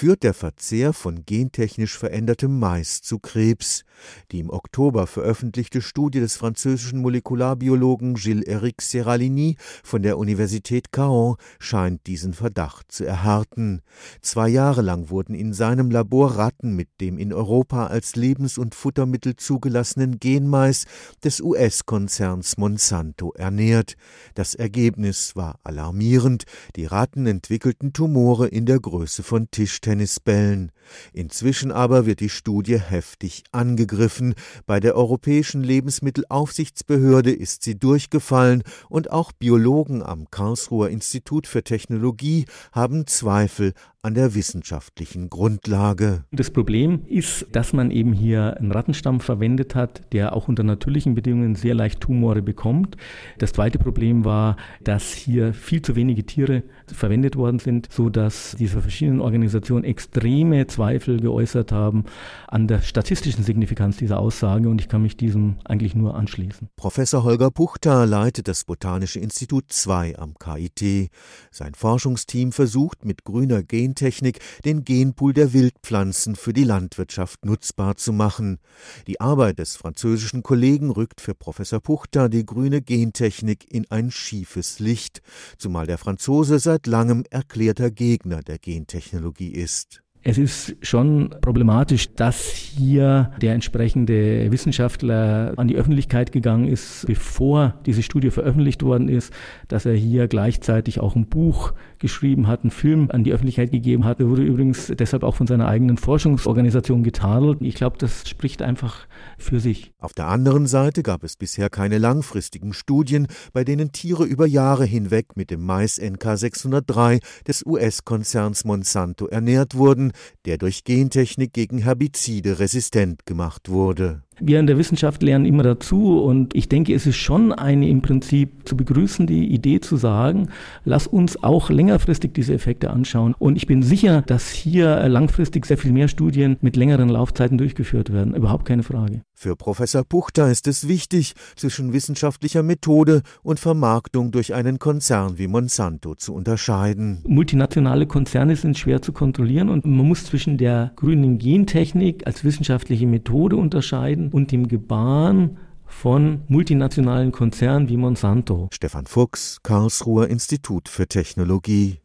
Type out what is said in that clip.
führt der Verzehr von gentechnisch verändertem Mais zu Krebs. Die im Oktober veröffentlichte Studie des französischen Molekularbiologen Gilles-Éric Seralini von der Universität Caen scheint diesen Verdacht zu erhärten. Zwei Jahre lang wurden in seinem Labor Ratten mit dem in Europa als Lebens- und Futtermittel zugelassenen Genmais des US-Konzerns Monsanto ernährt. Das Ergebnis war alarmierend. Die Ratten entwickelten Tumore in der Größe von Tischtennisbällen. Inzwischen aber wird die Studie heftig angegriffen. Bei der Europäischen Lebensmittelaufsichtsbehörde ist sie durchgefallen und auch Biologen am Karlsruher Institut für Technologie haben Zweifel an der wissenschaftlichen Grundlage. Das Problem ist, dass man eben hier einen Rattenstamm verwendet hat, der auch unter natürlichen Bedingungen sehr leicht Tumore bekommt. Das zweite Problem war, dass hier viel zu wenige Tiere verwendet worden sind, so dass diese verschiedenen Organisationen extreme Zweifel geäußert haben an der statistischen Signifikanz dieser Aussage und ich kann mich diesem eigentlich nur anschließen. Professor Holger Puchter leitet das Botanische Institut 2 am KIT. Sein Forschungsteam versucht mit grüner Gen Gentechnik den Genpool der Wildpflanzen für die Landwirtschaft nutzbar zu machen. Die Arbeit des französischen Kollegen rückt für Professor Puchter die grüne Gentechnik in ein schiefes Licht, zumal der Franzose seit langem erklärter Gegner der Gentechnologie ist. Es ist schon problematisch, dass hier der entsprechende Wissenschaftler an die Öffentlichkeit gegangen ist, bevor diese Studie veröffentlicht worden ist, dass er hier gleichzeitig auch ein Buch geschrieben hat, einen Film an die Öffentlichkeit gegeben hat. Er wurde übrigens deshalb auch von seiner eigenen Forschungsorganisation getadelt. Ich glaube, das spricht einfach für sich. Auf der anderen Seite gab es bisher keine langfristigen Studien, bei denen Tiere über Jahre hinweg mit dem Mais NK 603 des US-Konzerns Monsanto ernährt wurden, der durch Gentechnik gegen Herbizide resistent gemacht wurde. Wir in der Wissenschaft lernen immer dazu und ich denke, es ist schon eine im Prinzip zu begrüßende Idee zu sagen, lass uns auch längerfristig diese Effekte anschauen. Und ich bin sicher, dass hier langfristig sehr viel mehr Studien mit längeren Laufzeiten durchgeführt werden. Überhaupt keine Frage. Für Professor Puchter ist es wichtig, zwischen wissenschaftlicher Methode und Vermarktung durch einen Konzern wie Monsanto zu unterscheiden. Multinationale Konzerne sind schwer zu kontrollieren und man muss zwischen der grünen Gentechnik als wissenschaftliche Methode unterscheiden und dem Gebaren von multinationalen Konzernen wie Monsanto. Stefan Fuchs, Karlsruher Institut für Technologie.